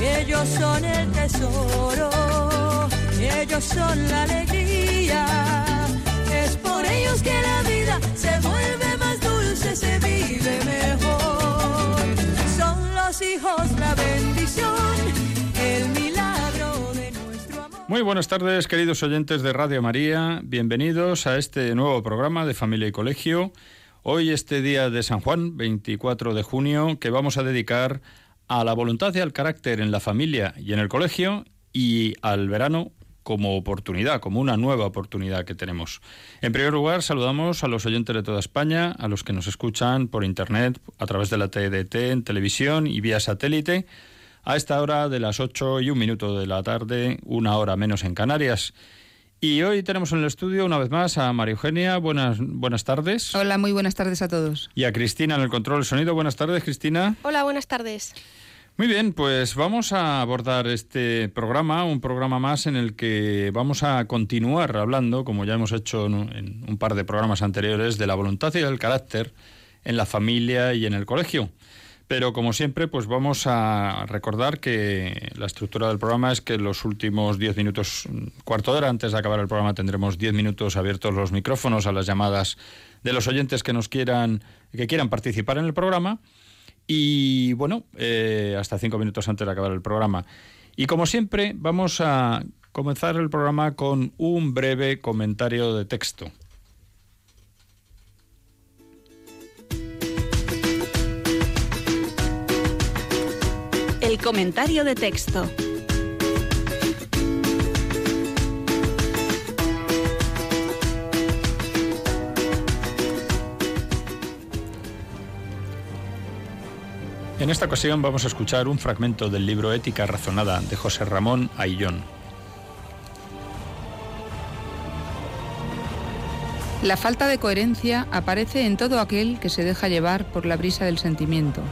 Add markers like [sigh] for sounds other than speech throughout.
ellos son el tesoro, ellos son la alegría. Es por ellos que la vida se vuelve más dulce, se vive mejor. Son los hijos la bendición, el milagro de nuestro amor. Muy buenas tardes, queridos oyentes de Radio María. Bienvenidos a este nuevo programa de Familia y Colegio. Hoy, este día de San Juan, 24 de junio, que vamos a dedicar a la voluntad y al carácter en la familia y en el colegio y al verano como oportunidad, como una nueva oportunidad que tenemos. En primer lugar, saludamos a los oyentes de toda España, a los que nos escuchan por Internet, a través de la TDT, en televisión y vía satélite, a esta hora de las 8 y un minuto de la tarde, una hora menos en Canarias. Y hoy tenemos en el estudio una vez más a María Eugenia. Buenas, buenas tardes. Hola, muy buenas tardes a todos. Y a Cristina en el control del sonido. Buenas tardes, Cristina. Hola, buenas tardes. Muy bien, pues vamos a abordar este programa, un programa más en el que vamos a continuar hablando, como ya hemos hecho en un par de programas anteriores, de la voluntad y del carácter en la familia y en el colegio. Pero como siempre, pues vamos a recordar que la estructura del programa es que los últimos diez minutos, cuarto de hora antes de acabar el programa, tendremos diez minutos abiertos los micrófonos a las llamadas de los oyentes que nos quieran, que quieran participar en el programa. Y bueno, eh, hasta cinco minutos antes de acabar el programa. Y como siempre, vamos a comenzar el programa con un breve comentario de texto. El comentario de texto. En esta ocasión vamos a escuchar un fragmento del libro Ética Razonada de José Ramón Ayllón. La falta de coherencia aparece en todo aquel que se deja llevar por la brisa del sentimiento.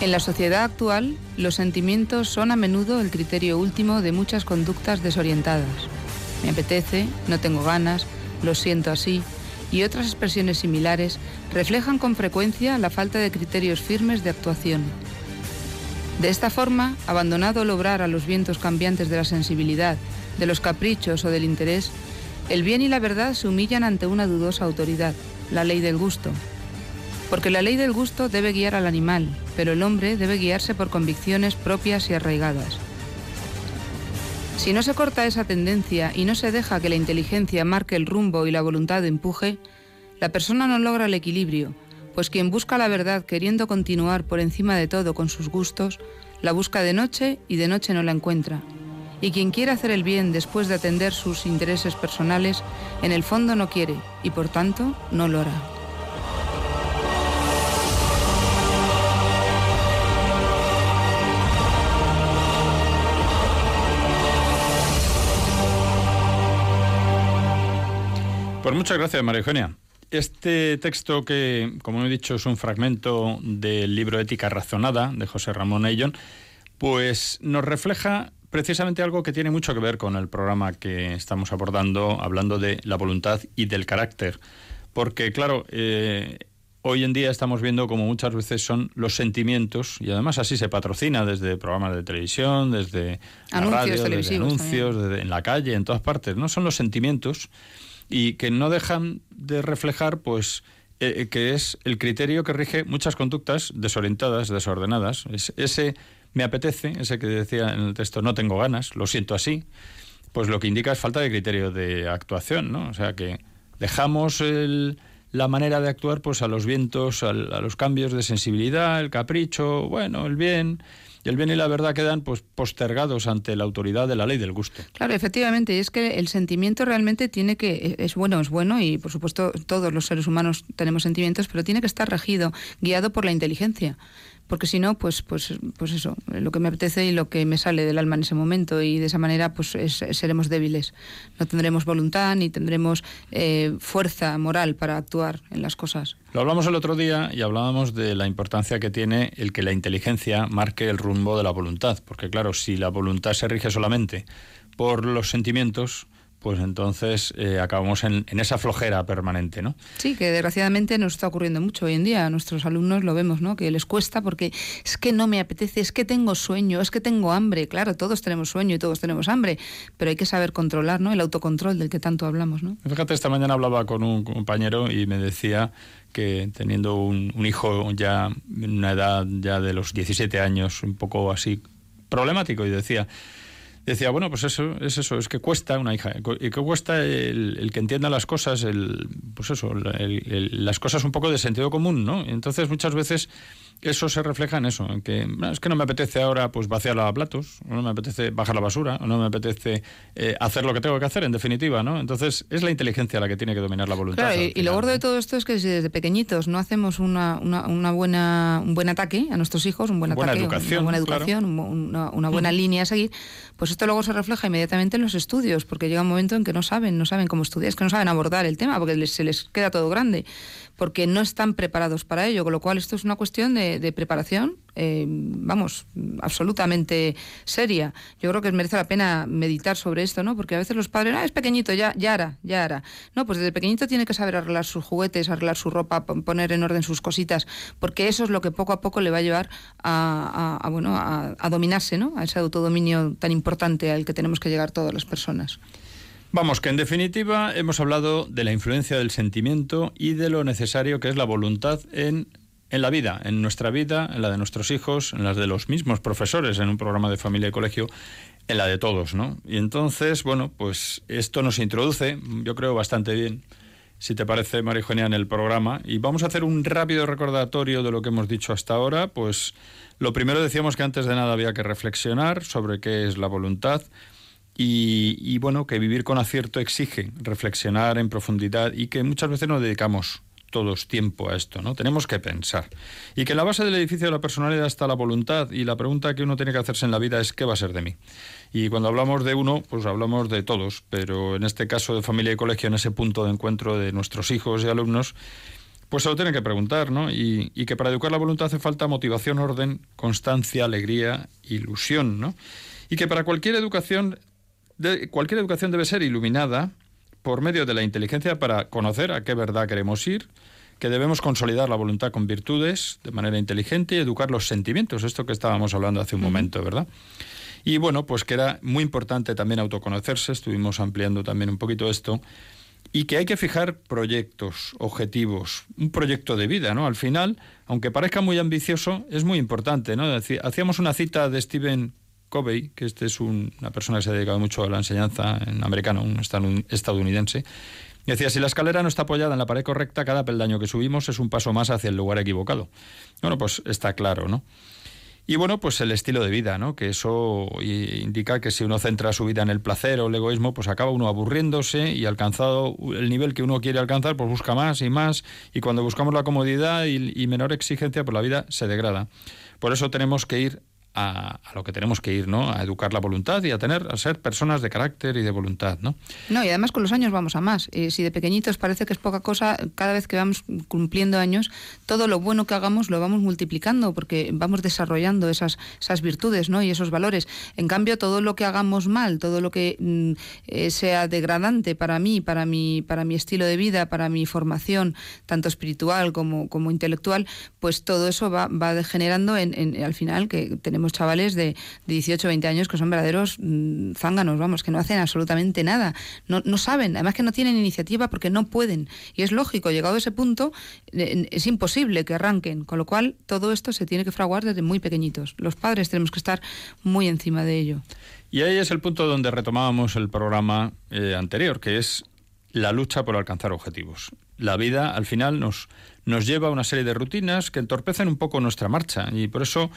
En la sociedad actual, los sentimientos son a menudo el criterio último de muchas conductas desorientadas. Me apetece, no tengo ganas, lo siento así, y otras expresiones similares reflejan con frecuencia la falta de criterios firmes de actuación. De esta forma, abandonado el obrar a los vientos cambiantes de la sensibilidad, de los caprichos o del interés, el bien y la verdad se humillan ante una dudosa autoridad, la ley del gusto. Porque la ley del gusto debe guiar al animal, pero el hombre debe guiarse por convicciones propias y arraigadas. Si no se corta esa tendencia y no se deja que la inteligencia marque el rumbo y la voluntad empuje, la persona no logra el equilibrio, pues quien busca la verdad queriendo continuar por encima de todo con sus gustos, la busca de noche y de noche no la encuentra. Y quien quiere hacer el bien después de atender sus intereses personales, en el fondo no quiere y por tanto no lo hará. Pues muchas gracias, María Eugenia. Este texto que, como he dicho, es un fragmento del libro Ética Razonada de José Ramón Ayllón, pues nos refleja precisamente algo que tiene mucho que ver con el programa que estamos abordando, hablando de la voluntad y del carácter. Porque, claro, eh, hoy en día estamos viendo como muchas veces son los sentimientos, y además así se patrocina desde programas de televisión, desde la radio, desde anuncios, en la calle, en todas partes, ¿no? Son los sentimientos y que no dejan de reflejar, pues, eh, eh, que es el criterio que rige muchas conductas desorientadas, desordenadas. Es, ese me apetece, ese que decía en el texto no tengo ganas, lo siento así, pues lo que indica es falta de criterio de actuación, ¿no? O sea que dejamos la manera de actuar pues a los vientos, a los cambios de sensibilidad, el capricho, bueno, el bien, el bien y la verdad quedan pues postergados ante la autoridad de la ley del gusto. Claro, efectivamente, es que el sentimiento realmente tiene que es bueno, es bueno y por supuesto todos los seres humanos tenemos sentimientos, pero tiene que estar regido, guiado por la inteligencia porque si no, pues, pues, pues eso, lo que me apetece y lo que me sale del alma en ese momento y de esa manera pues seremos débiles. No tendremos voluntad ni tendremos eh, fuerza moral para actuar en las cosas. Lo hablamos el otro día y hablábamos de la importancia que tiene el que la inteligencia marque el rumbo de la voluntad, porque claro, si la voluntad se rige solamente por los sentimientos, pues entonces eh, acabamos en, esa flojera permanente, ¿no? Sí, que desgraciadamente nos está ocurriendo mucho hoy en día. A nuestros alumnos lo vemos, ¿no? Que les cuesta porque es que no me apetece, es que tengo sueño, es que tengo hambre. Claro, todos tenemos sueño y todos tenemos hambre, pero hay que saber controlar, ¿no? El autocontrol del que tanto hablamos, ¿no? Fíjate, esta mañana hablaba con un compañero y me decía que teniendo un, un hijo ya en una edad ya de los 17 años, un poco así problemático, y decía decía, bueno, pues eso, es eso, es que cuesta una hija, y que cuesta el, que entienda las cosas, el, pues eso, las cosas un poco de sentido común, ¿no? Entonces muchas veces eso se refleja en eso, en que es que no me apetece ahora pues vaciar platos, o no me apetece bajar la basura, o no me apetece eh, hacer lo que tengo que hacer, en definitiva, ¿no? Entonces es la inteligencia la que tiene que dominar la voluntad. Claro, y, lo gordo de todo esto es que si desde pequeñitos no hacemos una, una, buena, un buen ataque a nuestros hijos, un buen buena ataque, educación, una buena educación, una, buena línea a seguir, pues esto luego se refleja inmediatamente en los estudios, porque llega un momento en que no saben, no saben cómo estudiar, es que no saben abordar el tema, porque se les queda todo grande porque no están preparados para ello, con lo cual esto es una cuestión de, preparación, eh, vamos, absolutamente seria. Yo creo que merece la pena meditar sobre esto, ¿no? Porque a veces los padres, ah, es pequeñito, ya, ya hará, ya hará. No, pues desde pequeñito tiene que saber arreglar sus juguetes, arreglar su ropa, poner en orden sus cositas, porque eso es lo que poco a poco le va a llevar a, bueno, a dominarse, ¿no? A ese autodominio tan importante al que tenemos que llegar todas las personas. Vamos, que en definitiva hemos hablado de la influencia del sentimiento y de lo necesario que es la voluntad en, en la vida, en nuestra vida, en la de nuestros hijos, en las de los mismos profesores en un programa de familia y colegio, en la de todos, ¿no? Y entonces, bueno, pues esto nos introduce, yo creo, bastante bien, si te parece, María en el programa. Y vamos a hacer un rápido recordatorio de lo que hemos dicho hasta ahora. Pues lo primero decíamos que antes de nada había que reflexionar sobre qué es la voluntad y, bueno, que vivir con acierto exige reflexionar en profundidad y que muchas veces no dedicamos todos tiempo a esto, ¿no? Tenemos que pensar. Y que la base del edificio de la personalidad está la voluntad y la pregunta que uno tiene que hacerse en la vida es ¿qué va a ser de mí? Y cuando hablamos de uno, pues hablamos de todos, pero en este caso de familia y colegio, en ese punto de encuentro de nuestros hijos y alumnos, pues se lo tienen que preguntar, ¿no? Y, y que para educar la voluntad hace falta motivación, orden, constancia, alegría, ilusión, ¿no? Y que para cualquier educación cualquier educación debe ser iluminada por medio de la inteligencia para conocer a qué verdad queremos ir, que debemos consolidar la voluntad con virtudes de manera inteligente y educar los sentimientos, esto que estábamos hablando hace un momento, ¿verdad? Y bueno, pues que era muy importante también autoconocerse, estuvimos ampliando también un poquito esto, y que hay que fijar proyectos, objetivos, un proyecto de vida, ¿no? Al final, aunque parezca muy ambicioso, es muy importante, ¿no? Hacíamos una cita de Stephen Covey, que este es una persona que se ha dedicado mucho a la enseñanza en americano, un estadounidense, decía, si la escalera no está apoyada en la pared correcta, cada peldaño que subimos es un paso más hacia el lugar equivocado. Bueno, pues está claro, ¿no? Y bueno, pues el estilo de vida, ¿no? Que eso indica que si uno centra su vida en el placer o el egoísmo, pues acaba uno aburriéndose y alcanzado el nivel que uno quiere alcanzar, pues busca más y más. Y cuando buscamos la comodidad y, y menor exigencia, pues la vida se degrada. Por eso tenemos que ir a, lo que tenemos que ir, ¿no? A educar la voluntad y a tener, a ser personas de carácter y de voluntad, ¿no? No, y además con los años vamos a más. Si de pequeñitos parece que es poca cosa, cada vez que vamos cumpliendo años, todo lo bueno que hagamos lo vamos multiplicando porque vamos desarrollando esas, esas virtudes, ¿no? Y esos valores. En cambio, todo lo que hagamos mal, todo lo que mm, eh, sea degradante para mí, para mi, para mi estilo de vida, para mi formación, tanto espiritual como, como intelectual, pues todo eso va, va degenerando en, en, al final que tenemos chavales de, 18 o 20 años que son verdaderos mm, zánganos, vamos, que no hacen absolutamente nada, no, no saben, además que no tienen iniciativa porque no pueden. Y es lógico, llegado a ese punto, es imposible que arranquen, con lo cual todo esto se tiene que fraguar desde muy pequeñitos. Los padres tenemos que estar muy encima de ello. Y ahí es el punto donde retomábamos el programa eh, anterior, que es la lucha por alcanzar objetivos. la vida al final nos, nos lleva a una serie de rutinas que entorpecen un poco nuestra marcha y por eso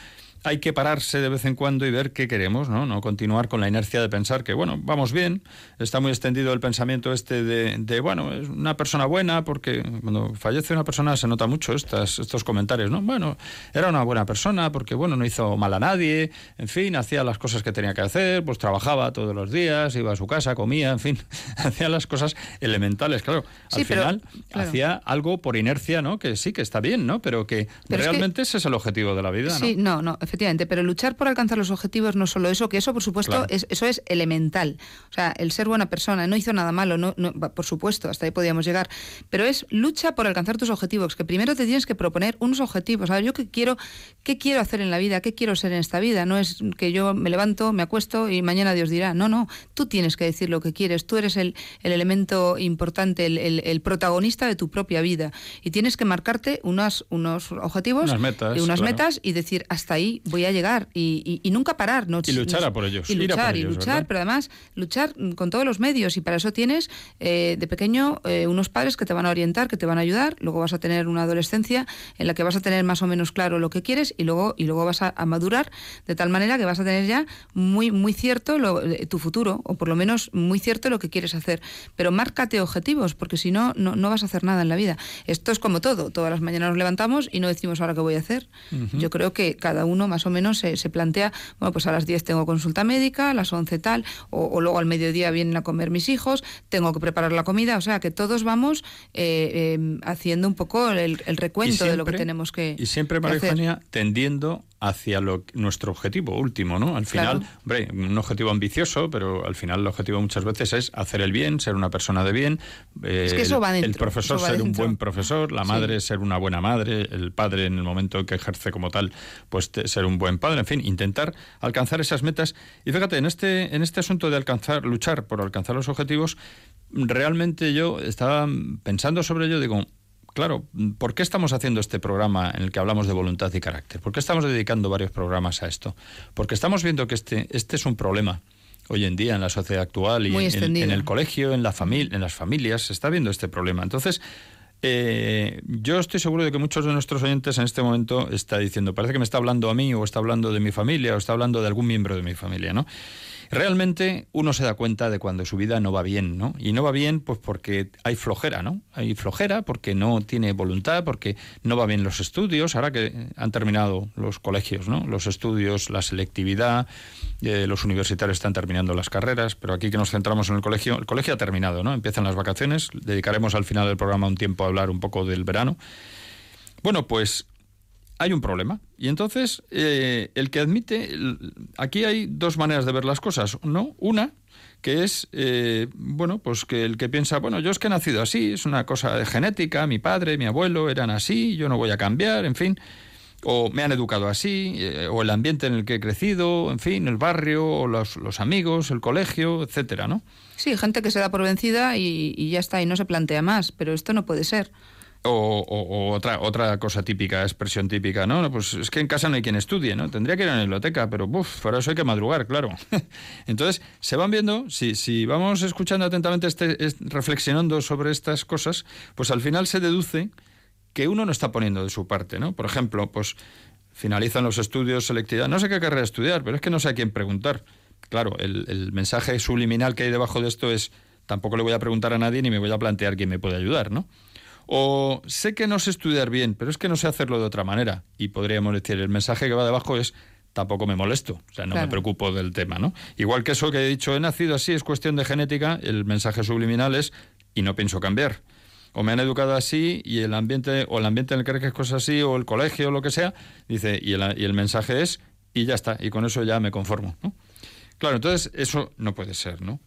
hay que pararse de vez en cuando y ver qué queremos, ¿no? No continuar con la inercia de pensar que, bueno, vamos bien, está muy extendido el pensamiento este de, bueno, es una persona buena, porque cuando fallece una persona se nota mucho estas, estos comentarios, ¿no? Bueno, era una buena persona porque, bueno, no hizo mal a nadie, en fin, hacía las cosas que tenía que hacer, pues trabajaba todos los días, iba a su casa, comía, en fin, [laughs] hacía las cosas elementales, claro. Al final hacía algo por inercia, ¿no? Que sí, que está bien, ¿no? Pero que realmente ese es el objetivo de la vida, ¿no? Sí, no, no, efectivamente, pero luchar por alcanzar los objetivos no solo eso, que eso por supuesto es, eso es elemental. O sea, el ser buena persona, no hizo nada malo, no, por supuesto, hasta ahí podíamos llegar, pero es lucha por alcanzar tus objetivos, que primero te tienes que proponer unos objetivos. A ver, yo qué quiero, qué quiero hacer en la vida, qué quiero ser en esta vida, no es que yo me levanto, me acuesto y mañana Dios dirá. No, no, tú tienes que decir lo que quieres, tú eres el, el elemento importante, el, el, protagonista de tu propia vida y tienes que marcarte unos, unos objetivos unas metas, y unas metas y decir hasta ahí voy a llegar y, nunca parar. No, y luchar a por ellos. Y luchar, y luchar, pero además luchar con todos los medios y para eso tienes eh, de pequeño eh, unos padres que te van a orientar, que te van a ayudar, luego vas a tener una adolescencia en la que vas a tener más o menos claro lo que quieres y luego, y luego vas a, madurar de tal manera que vas a tener ya muy, muy cierto lo, eh, tu futuro o por lo menos muy cierto lo que quieres hacer. Pero márcate objetivos porque si no, no, vas a hacer nada en la vida. Esto es como todo, todas las mañanas nos levantamos y no decimos ahora qué voy a hacer. Yo creo que cada uno más o menos se, plantea, bueno, pues a las 10 tengo consulta médica, a las 11 tal, o, luego al mediodía vienen a comer mis hijos, tengo que preparar la comida, o sea que todos vamos eh, eh, haciendo un poco el, recuento de lo que tenemos que Y siempre, María tendiendo hacia lo, nuestro objetivo último, ¿no? Al final, hombre, un objetivo ambicioso, pero al final el objetivo muchas veces es hacer el bien, ser una persona de bien. es que eso va dentro, el profesor ser un buen profesor, la madre ser una buena madre, el padre en el momento en que ejerce como tal, pues ser un buen padre, en fin, intentar alcanzar esas metas. Y fíjate, en este, en este asunto de alcanzar, luchar por alcanzar los objetivos, realmente yo estaba pensando sobre ello, digo, claro, ¿por qué estamos haciendo este programa en el que hablamos de voluntad y carácter? ¿Por qué estamos dedicando varios programas a esto? Porque estamos viendo que este, este es un problema hoy en día en la sociedad actual y en, el colegio, en la familia, en las familias, se está viendo este problema. Entonces, eh, yo estoy seguro de que muchos de nuestros oyentes en este momento está diciendo, parece que me está hablando a mí o está hablando de mi familia o está hablando de algún miembro de mi familia, ¿no? Realmente uno se da cuenta de cuando su vida no va bien, ¿no? Y no va bien pues porque hay flojera, ¿no? Hay flojera porque no tiene voluntad, porque no va bien los estudios, ahora que han terminado los colegios, ¿no? Los estudios, la selectividad, eh, los universitarios están terminando las carreras, pero aquí que nos centramos en el colegio, el colegio ha terminado, ¿no? Empiezan las vacaciones, dedicaremos al final del programa un tiempo a hablar un poco del verano. Bueno, pues hay un problema. Y entonces, eh, el que admite, aquí hay dos maneras de ver las cosas, ¿no? Una, que es, eh, bueno, pues que el que piensa, bueno, yo es que he nacido así, es una cosa de genética, mi padre, mi abuelo eran así, yo no voy a cambiar, en fin, o me han educado así, eh, o el ambiente en el que he crecido, en fin, el barrio, o los, los amigos, el colegio, etcétera, ¿no? Sí, gente que se da por vencida y, y ya está, y no se plantea más, pero esto no puede ser. O, otra, otra cosa típica, expresión típica, ¿no? Pues es que en casa no hay quien estudie, ¿no? Tendría que ir a la biblioteca, pero uff, para eso hay que madrugar, claro. [laughs] Entonces, se van viendo, si, si vamos escuchando atentamente, este, reflexionando sobre estas cosas, pues al final se deduce que uno no está poniendo de su parte, ¿no? Por ejemplo, pues finalizan los estudios, selectividad, no sé qué carrera estudiar, pero es que no sé a quién preguntar. Claro, el, el mensaje subliminal que hay debajo de esto es, tampoco le voy a preguntar a nadie ni me voy a plantear quién me puede ayudar, ¿no? O sé que no sé estudiar bien, pero es que no sé hacerlo de otra manera. Y podríamos decir, el mensaje que va debajo es tampoco me molesto, o sea, no me preocupo del tema, ¿no? Igual que eso que he dicho, he nacido así, es cuestión de genética, el mensaje subliminal es y no pienso cambiar. O me han educado así y el ambiente, o el ambiente en el que es cosas así, o el colegio, o lo que sea, dice, y el, y el mensaje es y ya está, y con eso ya me conformo, ¿no? Claro, entonces eso no puede ser, ¿no?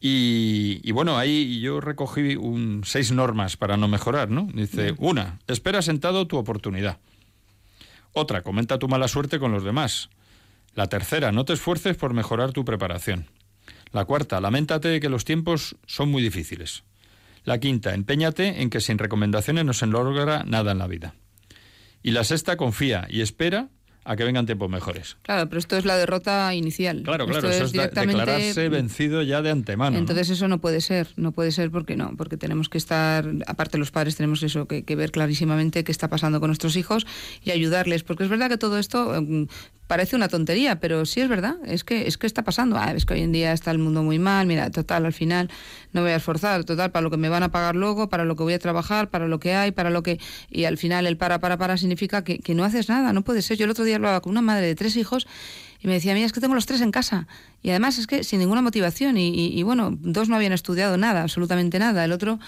Y, bueno, ahí yo recogí un, seis normas para no mejorar, ¿no? Dice, una, espera sentado tu oportunidad. Otra, comenta tu mala suerte con los demás. La tercera, no te esfuerces por mejorar tu preparación. La cuarta, lamentate de que los tiempos son muy difíciles. La quinta, empeñate en que sin recomendaciones no se logra nada en la vida. Y la sexta, confía y espera a que vengan tiempos mejores. Claro, pero esto es la derrota inicial. Claro, claro, eso es declararse vencido ya de antemano. Entonces eso no puede ser, no puede ser porque no, porque tenemos que estar, aparte los padres tenemos eso que, que ver clarísimamente qué está pasando con nuestros hijos y ayudarles, porque es verdad que todo esto em, parece una tontería, pero sí es verdad, es que es que está pasando. Ah, es que hoy en día está el mundo muy mal, mira, total, al final no voy a esforzar, total, para lo que me van a pagar luego, para lo que voy a trabajar, para lo que hay, para lo que... Y al final el para, para, para significa que, que no haces nada, no puede ser. Yo el otro día hablaba con una madre de tres hijos y me decía, mira, es que tengo los tres en casa. Y además es que sin ninguna motivación. Y, bueno, dos no habían estudiado nada, absolutamente nada. El otro,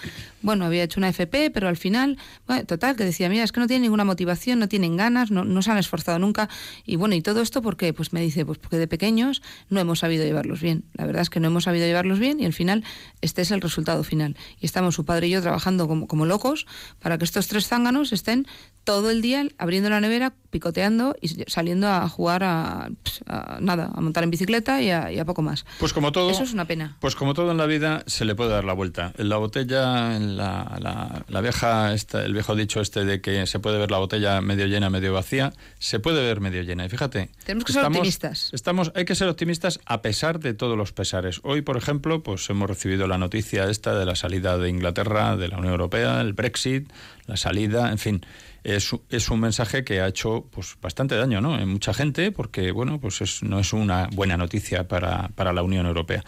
bueno, había hecho una FP, pero al final, bueno, total, que decía, mira, es que no tienen ninguna motivación, no tienen ganas, no, no se han esforzado nunca. Y bueno, y todo esto porque, pues me dice, pues porque de pequeños no hemos sabido llevarlos bien. La verdad es que no hemos sabido llevarlos bien y al final este es el resultado final. Y estamos su padre y yo trabajando como, como locos para que estos tres zánganos estén todo el día abriendo la nevera, picoteando y saliendo a jugar a, pues, nada, a montar en bicicleta y a, poco más. Pues como todo. Eso es una pena. Pues como todo en la vida se le puede dar la vuelta. En la botella, en la, la, vieja, esta, el viejo dicho este de que se puede ver la botella medio llena, medio vacía, se puede ver medio llena. Y fíjate. Tenemos que ser optimistas. Estamos, hay que ser optimistas a pesar de todos los pesares. Hoy, por ejemplo, pues hemos recibido la noticia esta de la salida de Inglaterra de la Unión Europea, el Brexit, la salida, en fin es, es, un mensaje que ha hecho pues bastante daño en mucha gente porque bueno pues no es una buena noticia para, para la Unión Europea.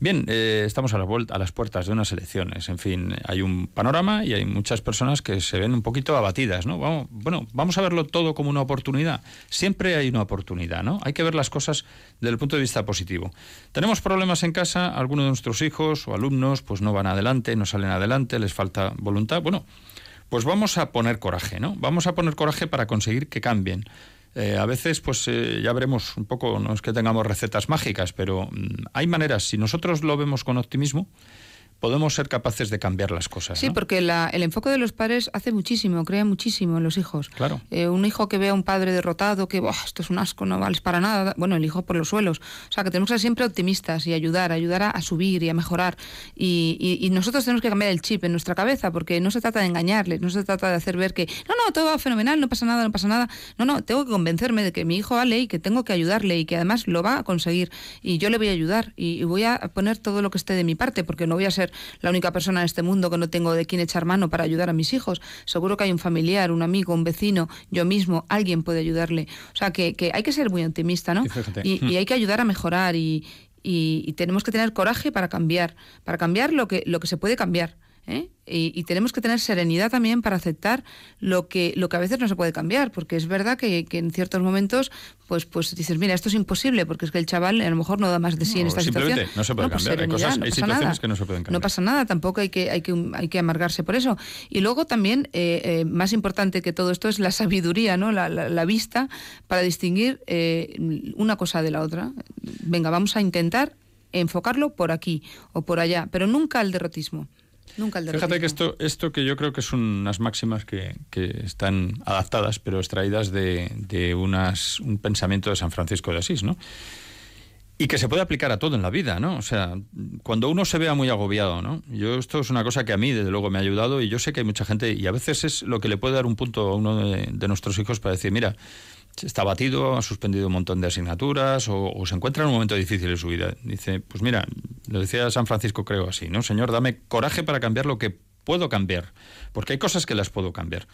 Bien, eh, estamos a, la vuelta, a las puertas de unas elecciones. En fin, hay un panorama y hay muchas personas que se ven un poquito abatidas, ¿no? Vamos, bueno, vamos a verlo todo como una oportunidad. Siempre hay una oportunidad, ¿no? Hay que ver las cosas desde el punto de vista positivo. Tenemos problemas en casa, algunos de nuestros hijos o alumnos pues no van adelante, no salen adelante, les falta voluntad. Bueno, pues vamos a poner coraje, ¿no? Vamos a poner coraje para conseguir que cambien. Eh, a veces, pues eh, ya veremos un poco, no es que tengamos recetas mágicas, pero mm, hay maneras, si nosotros lo vemos con optimismo, podemos ser capaces de cambiar las cosas. Sí, porque el enfoque de los padres hace muchísimo, crea muchísimo en los hijos. Claro. Eh, un hijo que vea a un padre derrotado, que esto es un asco, no vales para nada, bueno, el hijo por los suelos. O sea, que tenemos que ser siempre optimistas y ayudar, ayudar a, subir y a mejorar. Y, nosotros tenemos que cambiar el chip en nuestra cabeza, porque no se trata de engañarles, no se trata de hacer ver que, no, no, todo va fenomenal, no pasa nada, no pasa nada. No, no, tengo que convencerme de que mi hijo vale y que tengo que ayudarle y que además lo va a conseguir. Y yo le voy a ayudar y voy a poner todo lo que esté de mi parte, porque no voy a ser la única persona en este mundo que no tengo de quién echar mano para ayudar a mis hijos. Seguro que hay un familiar, un amigo, un vecino, yo mismo, alguien puede ayudarle. O sea, que, hay que ser muy optimista, ¿no? Y, hay que ayudar a mejorar y, y, tenemos que tener coraje para cambiar, para cambiar lo que, lo que se puede cambiar. ¿Eh? Y, tenemos que tener serenidad también para aceptar lo que, lo que a veces no se puede cambiar, porque es verdad que, en ciertos momentos pues, pues dices, mira, esto es imposible, porque es que el chaval a lo mejor no da más de sí en esta situación. No se puede pues cambiar, hay, cosas, hay situaciones que no se pueden cambiar. No pasa nada, tampoco hay que, hay que, hay que amargarse por eso. Y luego también, eh, eh, más importante que todo esto es la sabiduría, ¿no? la, la, vista para distinguir una cosa de la otra. Venga, vamos a intentar enfocarlo por aquí o por allá, pero nunca el derrotismo. Nunca el Fíjate que esto, esto que yo creo que son unas máximas que, están adaptadas, pero extraídas de, de unas, un pensamiento de San Francisco de Asís, ¿no? Y que se puede aplicar a todo en la vida, ¿no? O sea, cuando uno se vea muy agobiado, ¿no? Yo esto es una cosa que a mí, desde luego, me ha ayudado y yo sé que hay mucha gente, y a veces es lo que le puede dar un punto a uno de nuestros hijos para decir, mira, está abatido, ha suspendido un montón de asignaturas o, se encuentra en un momento difícil en su vida. Dice, pues mira, lo decía San Francisco creo así, ¿no? Señor, dame coraje para cambiar lo que puedo cambiar, porque hay cosas que las puedo cambiar.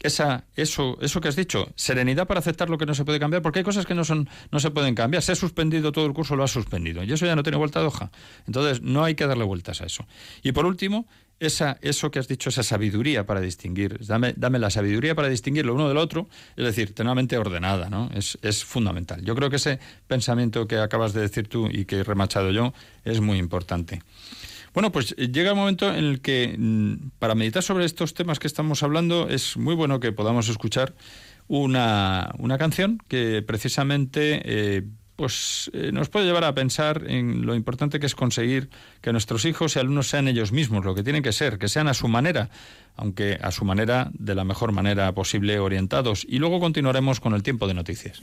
Esa, eso, eso que has dicho, serenidad para aceptar lo que no se puede cambiar, porque hay cosas que no son, no se pueden cambiar. Se ha suspendido todo el curso, lo ha suspendido. Y eso ya no tiene vuelta de hoja. Entonces, no hay que darle vueltas a eso. Y por último, esa, eso que has dicho, esa sabiduría para distinguir, dame, dame la sabiduría para distinguir lo uno del otro, es decir, tener una mente ordenada, ¿no? Es, es fundamental. Yo creo que ese pensamiento que acabas de decir tú y que he remachado yo es muy importante. Bueno, pues eh, llega el momento en el que mm, para meditar sobre estos temas que estamos hablando es muy bueno que podamos escuchar una, una canción que precisamente eh, pues eh, nos puede llevar a pensar en lo importante que es conseguir que nuestros hijos y alumnos sean ellos mismos, lo que tienen que ser, que sean a su manera, aunque a su manera, de la mejor manera posible, orientados. Y luego continuaremos con el tiempo de noticias.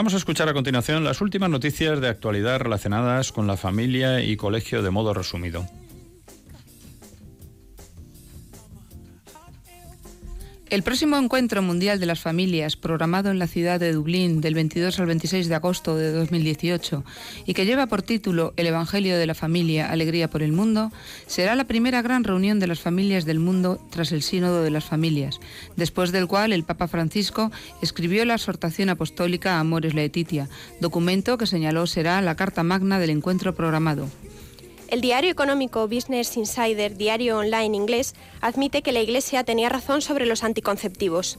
Vamos a escuchar a continuación las últimas noticias de actualidad relacionadas con la familia y colegio de modo resumido. El próximo encuentro mundial de las familias, programado en la ciudad de Dublín del 22 al 26 de agosto de 2018 y que lleva por título El Evangelio de la Familia, Alegría por el Mundo, será la primera gran reunión de las familias del mundo tras el Sínodo de las Familias, después del cual el Papa Francisco escribió la exhortación apostólica Amores Laetitia, documento que señaló será la carta magna del encuentro programado. El diario económico Business Insider, diario online inglés, admite que la Iglesia tenía razón sobre los anticonceptivos.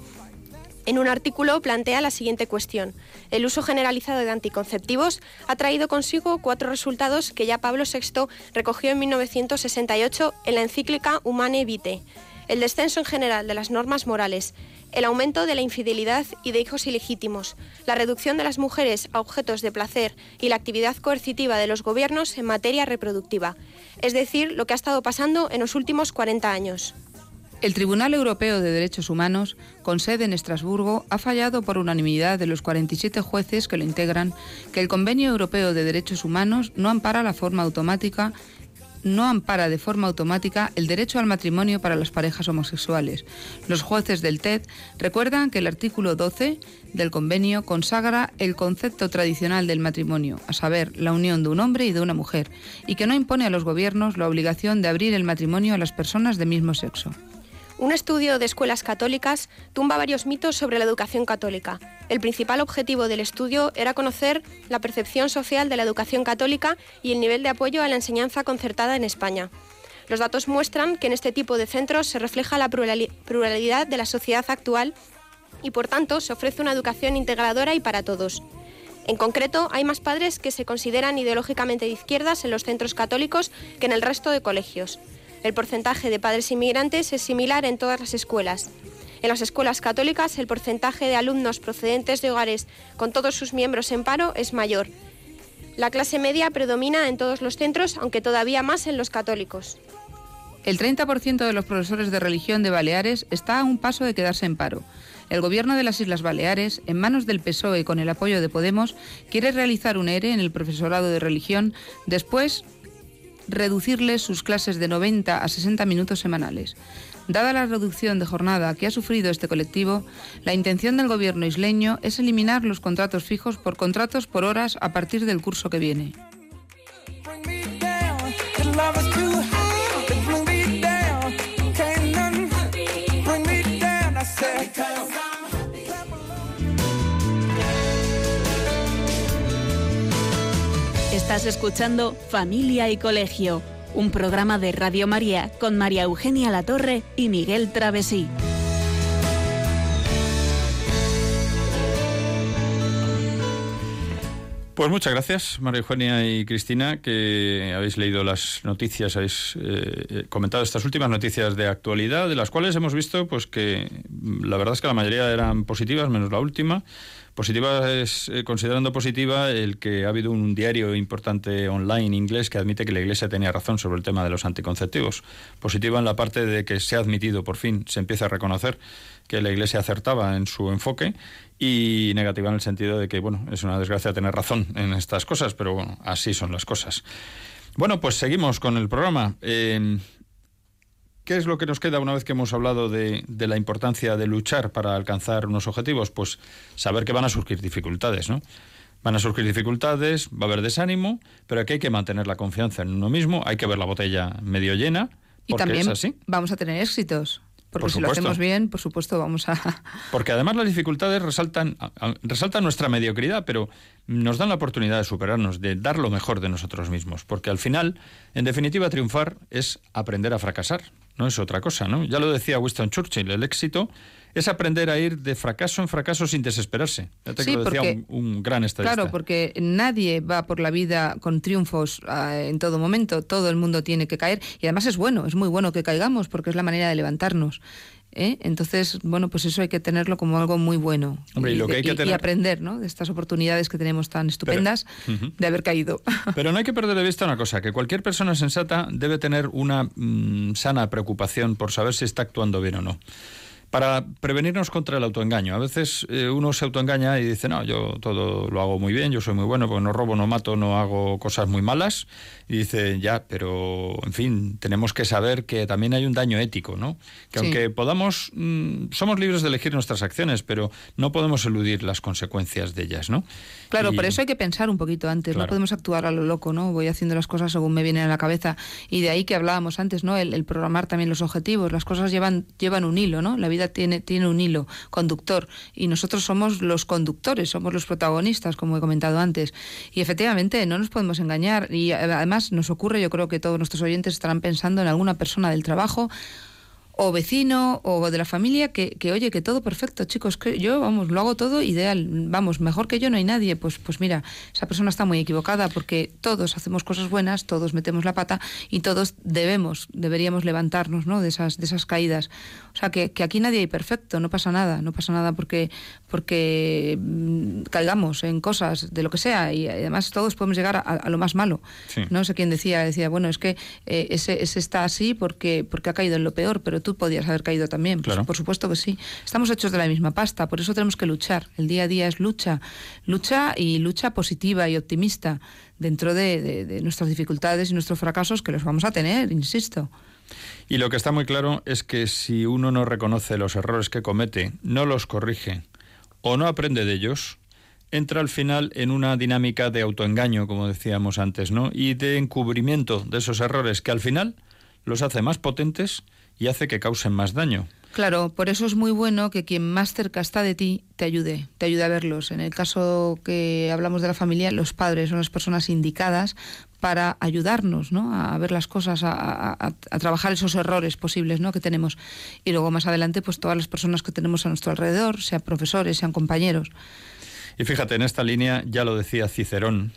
En un artículo plantea la siguiente cuestión. El uso generalizado de anticonceptivos ha traído consigo cuatro resultados que ya Pablo VI recogió en 1968 en la encíclica Humane Vitae. El descenso en general de las normas morales, el aumento de la infidelidad y de hijos ilegítimos, la reducción de las mujeres a objetos de placer y la actividad coercitiva de los gobiernos en materia reproductiva, es decir, lo que ha estado pasando en los últimos 40 años. El Tribunal Europeo de Derechos Humanos, con sede en Estrasburgo, ha fallado por unanimidad de los 47 jueces que lo integran que el Convenio Europeo de Derechos Humanos no ampara la forma automática no ampara de forma automática el derecho al matrimonio para las parejas homosexuales. Los jueces del TED recuerdan que el artículo 12 del convenio consagra el concepto tradicional del matrimonio, a saber, la unión de un hombre y de una mujer, y que no impone a los gobiernos la obligación de abrir el matrimonio a las personas de mismo sexo. Un estudio de escuelas católicas tumba varios mitos sobre la educación católica. El principal objetivo del estudio era conocer la percepción social de la educación católica y el nivel de apoyo a la enseñanza concertada en España. Los datos muestran que en este tipo de centros se refleja la pluralidad de la sociedad actual y por tanto se ofrece una educación integradora y para todos. En concreto, hay más padres que se consideran ideológicamente de izquierdas en los centros católicos que en el resto de colegios. El porcentaje de padres inmigrantes es similar en todas las escuelas. En las escuelas católicas el porcentaje de alumnos procedentes de hogares con todos sus miembros en paro es mayor. La clase media predomina en todos los centros, aunque todavía más en los católicos. El 30% de los profesores de religión de Baleares está a un paso de quedarse en paro. El gobierno de las Islas Baleares, en manos del PSOE con el apoyo de Podemos, quiere realizar un ERE en el profesorado de religión después reducirles sus clases de 90 a 60 minutos semanales. Dada la reducción de jornada que ha sufrido este colectivo, la intención del gobierno isleño es eliminar los contratos fijos por contratos por horas a partir del curso que viene. Estás escuchando Familia y Colegio, un programa de Radio María con María Eugenia Latorre y Miguel Travesí. Pues muchas gracias, María Eugenia y Cristina, que habéis leído las noticias, habéis eh, eh, comentado estas últimas noticias de actualidad, de las cuales hemos visto pues que mm, la verdad es que la mayoría eran positivas, menos la última. Positiva es, eh, considerando positiva el que ha habido un diario importante online inglés que admite que la Iglesia tenía razón sobre el tema de los anticonceptivos. Positiva en la parte de que se ha admitido, por fin, se empieza a reconocer que la Iglesia acertaba en su enfoque y negativa en el sentido de que, bueno, es una desgracia tener razón en estas cosas, pero bueno, así son las cosas. Bueno, pues seguimos con el programa. Eh, ¿Qué es lo que nos queda una vez que hemos hablado de, de, la importancia de luchar para alcanzar unos objetivos? Pues saber que van a surgir dificultades, ¿no? Van a surgir dificultades, va a haber desánimo, pero aquí hay que mantener la confianza en uno mismo, hay que ver la botella medio llena. Y también vamos a tener éxitos. Porque si lo hacemos bien, por supuesto, vamos a... [laughs] Porque además las dificultades resaltan, resaltan nuestra mediocridad, pero nos dan la oportunidad de superarnos, de dar lo mejor de nosotros mismos. Porque al final, en definitiva, triunfar es aprender a fracasar, no es otra cosa, ¿no? Ya lo decía Winston Churchill, el éxito es aprender a ir de fracaso en fracaso sin desesperarse. sí, lo decía un, un, gran estadista. Claro, porque nadie va por la vida con triunfos uh, en todo momento. Todo el mundo tiene que caer. Y además es bueno, es muy bueno que caigamos porque es la manera de levantarnos. ¿eh? Entonces, bueno, pues eso hay que tenerlo como algo muy bueno. Hombre, y, lo que hay que tener... y, aprender ¿no? de estas oportunidades que tenemos tan estupendas Pero, uh -huh. de haber caído. [laughs] Pero no hay que perder de vista una cosa, que cualquier persona sensata debe tener una mmm, sana preocupación por saber si está actuando bien o no para prevenirnos contra el autoengaño. A veces eh, uno se autoengaña y dice, no, yo todo lo hago muy bien, yo soy muy bueno, porque no robo, no mato, no hago cosas muy malas. Y dice, ya, pero en fin, tenemos que saber que también hay un daño ético, ¿no? Que sí. aunque podamos, mmm, somos libres de elegir nuestras acciones, pero no podemos eludir las consecuencias de ellas, ¿no? Claro, y... por eso hay que pensar un poquito antes, claro. no podemos actuar a lo loco, ¿no? Voy haciendo las cosas según me vienen a la cabeza. Y de ahí que hablábamos antes, ¿no? El, el programar también los objetivos, las cosas llevan, llevan un hilo, ¿no? La vida tiene, tiene un hilo conductor y nosotros somos los conductores, somos los protagonistas, como he comentado antes. Y efectivamente no nos podemos engañar y además nos ocurre, yo creo que todos nuestros oyentes estarán pensando en alguna persona del trabajo o vecino o de la familia que, que, oye, que todo perfecto, chicos, que yo, vamos, lo hago todo ideal, vamos, mejor que yo no hay nadie, pues, pues mira, esa persona está muy equivocada porque todos hacemos cosas buenas, todos metemos la pata y todos debemos, deberíamos levantarnos, ¿no? De esas, de esas caídas. O sea, que, que aquí nadie hay perfecto, no pasa nada, no pasa nada porque, porque mmm, caigamos en cosas de lo que sea y además todos podemos llegar a, a lo más malo. Sí. No sé quién decía, decía, bueno, es que eh, ese, ese está así porque, porque ha caído en lo peor, pero tú podías haber caído también. Pues, claro. Por supuesto que sí. Estamos hechos de la misma pasta, por eso tenemos que luchar. El día a día es lucha, lucha y lucha positiva y optimista dentro de, de, de nuestras dificultades y nuestros fracasos que los vamos a tener, insisto. Y lo que está muy claro es que si uno no reconoce los errores que comete, no los corrige o no aprende de ellos, entra al final en una dinámica de autoengaño, como decíamos antes, ¿no? Y de encubrimiento de esos errores que al final los hace más potentes y hace que causen más daño. Claro, por eso es muy bueno que quien más cerca está de ti te ayude, te ayude a verlos. En el caso que hablamos de la familia, los padres son las personas indicadas para ayudarnos ¿no? a ver las cosas, a, a, a, trabajar esos errores posibles ¿no? que tenemos. Y luego más adelante, pues todas las personas que tenemos a nuestro alrededor, sean profesores, sean compañeros. Y fíjate, en esta línea ya lo decía Cicerón,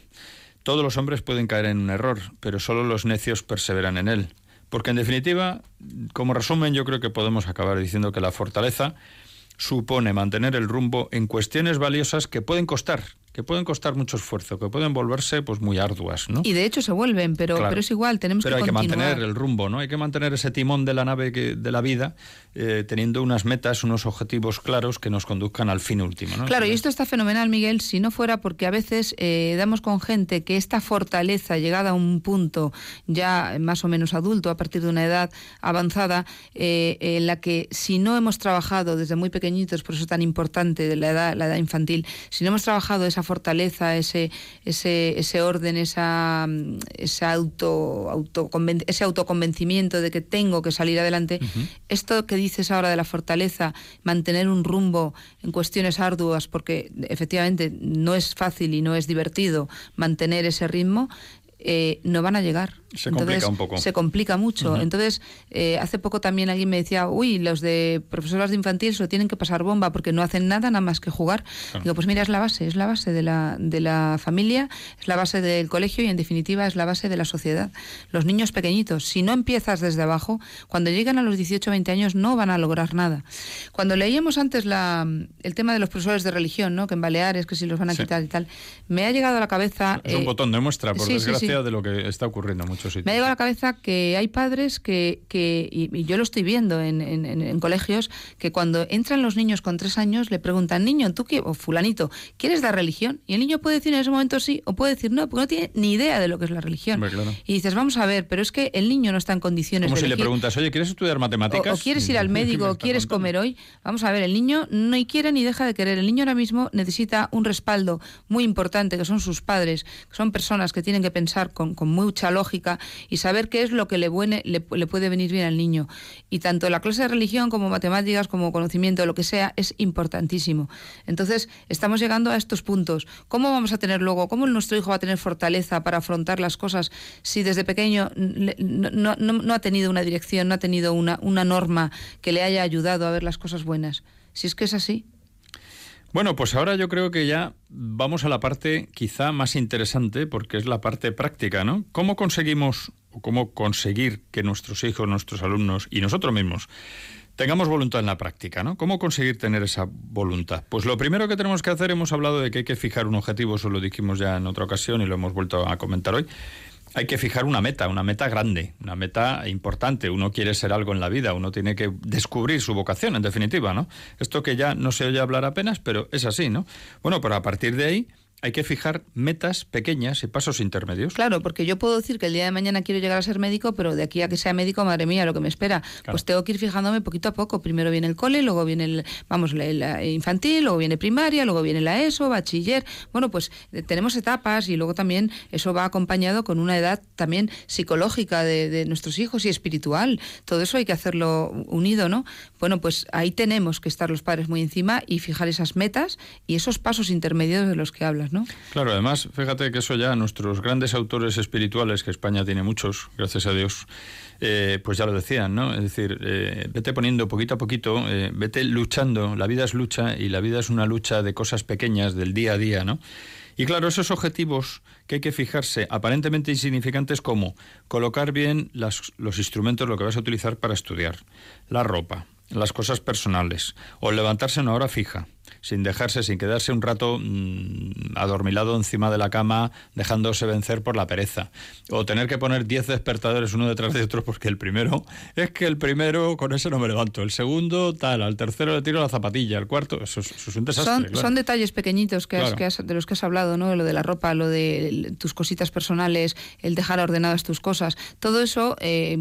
todos los hombres pueden caer en un error, pero solo los necios perseveran en él. Porque en definitiva, como resumen, yo creo que podemos acabar diciendo que la fortaleza supone mantener el rumbo en cuestiones valiosas que pueden costar que pueden costar mucho esfuerzo, que pueden volverse pues muy arduas, ¿no? Y de hecho se vuelven, pero, pero es igual, tenemos pero que hay continuar. que mantener el rumbo, ¿no? Hay que mantener ese timón de la nave que, de la vida, eh, teniendo unas metas, unos objetivos claros que nos conduzcan al fin último, ¿no? Claro, y esto está fenomenal, Miguel, si no fuera porque a veces eh, damos con gente que esta fortaleza, llegada a un punto ya más o menos adulto, a partir de una edad avanzada, eh, en la que si no hemos trabajado desde muy pequeñitos, por eso es tan importante de la edad, la edad infantil, si no hemos trabajado esa fortaleza, ese, ese, ese orden, esa, ese, auto, auto, ese autoconvencimiento de que tengo que salir adelante, esto que dices ahora de la fortaleza, mantener un rumbo en cuestiones arduas, porque efectivamente no es fácil y no es divertido mantener ese ritmo, eh, no van a llegar. Se complica un poco. Se complica mucho. Entonces, eh, hace poco también alguien me decía, uy, los de profesoras de infantil se lo tienen que pasar bomba porque no hacen nada nada más que jugar. Digo, pues mira, es la base, es la base de la, de la familia, es la base del colegio y en definitiva es la base de la sociedad. Los niños pequeñitos, si no empiezas desde abajo, cuando llegan a los 18 o 20 años no van a lograr nada. Cuando leíamos antes la, el tema de los profesores de religión, ¿no? que en Baleares, que si los van a quitar y tal, me ha llegado a la cabeza... Es un eh, botón de muestra, por desgracia, de lo que está ocurriendo mucho me ha llegado a la cabeza que hay padres que, que y, yo lo estoy viendo en, en, colegios, que cuando entran los niños con tres años le preguntan, niño, ¿tú qué? O fulanito, ¿quieres dar religión? Y el niño puede decir en ese momento sí o puede decir no, porque no tiene ni idea de lo que es la religión. Y dices, vamos a ver, pero es que el niño no está en condiciones Como si le preguntas, oye, ¿quieres estudiar matemáticas? O, quieres ir al [laughs] médico, o quieres comer hoy. Vamos a ver, el niño no quiere ni deja de querer. El niño ahora mismo necesita un respaldo muy importante, que son sus padres, que son personas que tienen que pensar con, con mucha lógica y saber qué es lo que le, le, puede venir bien al niño. Y tanto la clase de religión como matemáticas, como conocimiento, lo que sea, es importantísimo. Entonces, estamos llegando a estos puntos. ¿Cómo vamos a tener luego, cómo nuestro hijo va a tener fortaleza para afrontar las cosas si desde pequeño no, no ha tenido una dirección, no ha tenido una, una norma que le haya ayudado a ver las cosas buenas? Si es que es así. Bueno, pues ahora yo creo que ya vamos a la parte quizá más interesante, porque es la parte práctica, ¿no? ¿Cómo conseguimos o cómo conseguir que nuestros hijos, nuestros alumnos y nosotros mismos tengamos voluntad en la práctica, ¿no? ¿Cómo conseguir tener esa voluntad? Pues lo primero que tenemos que hacer, hemos hablado de que hay que fijar un objetivo, eso lo dijimos ya en otra ocasión y lo hemos vuelto a comentar hoy, hay que fijar una meta, una meta grande, una meta importante. Uno quiere ser algo en la vida, uno tiene que descubrir su vocación, en definitiva, ¿no? Esto que ya no se oye hablar apenas, pero es así, ¿no? Bueno, pero a partir de ahí hay que fijar metas pequeñas y pasos intermedios. Claro, porque yo puedo decir que el día de mañana quiero llegar a ser médico, pero de aquí a que sea médico, madre mía, lo que me espera. Pues tengo que ir fijándome poquito a poco. Primero viene el cole, luego viene el, vamos, la, infantil, luego viene primaria, luego viene la ESO, bachiller. Bueno, pues eh, tenemos etapas y luego también eso va acompañado con una edad también psicológica de, de nuestros hijos y espiritual. Todo eso hay que hacerlo unido, ¿no? Bueno, pues ahí tenemos que estar los padres muy encima y fijar esas metas y esos pasos intermedios de los que hablas. Claro, además, fíjate que eso ya nuestros grandes autores espirituales, que España tiene muchos, gracias a Dios, eh, pues ya lo decían, ¿no? Es decir, eh, vete poniendo poquito a poquito, eh, vete luchando, la vida es lucha y la vida es una lucha de cosas pequeñas, del día a día, ¿no? Y claro, esos objetivos que hay que fijarse, aparentemente insignificantes como colocar bien los instrumentos, lo que vas a utilizar para estudiar, la ropa, las cosas personales, o levantarse en una hora fija, sin dejarse, sin quedarse un rato mm, adormilado encima de la cama, dejándose vencer por la pereza. O tener que poner 10 despertadores uno detrás de otro porque el primero, es que el primero con ese no me levanto, el segundo tal, al tercero le tiro la zapatilla, al cuarto, eso, es un desastre. Son, detalles pequeñitos que, de los que has hablado, ¿no? Lo de la ropa, lo de tus cositas personales, el dejar ordenadas tus cosas, todo eso, eh,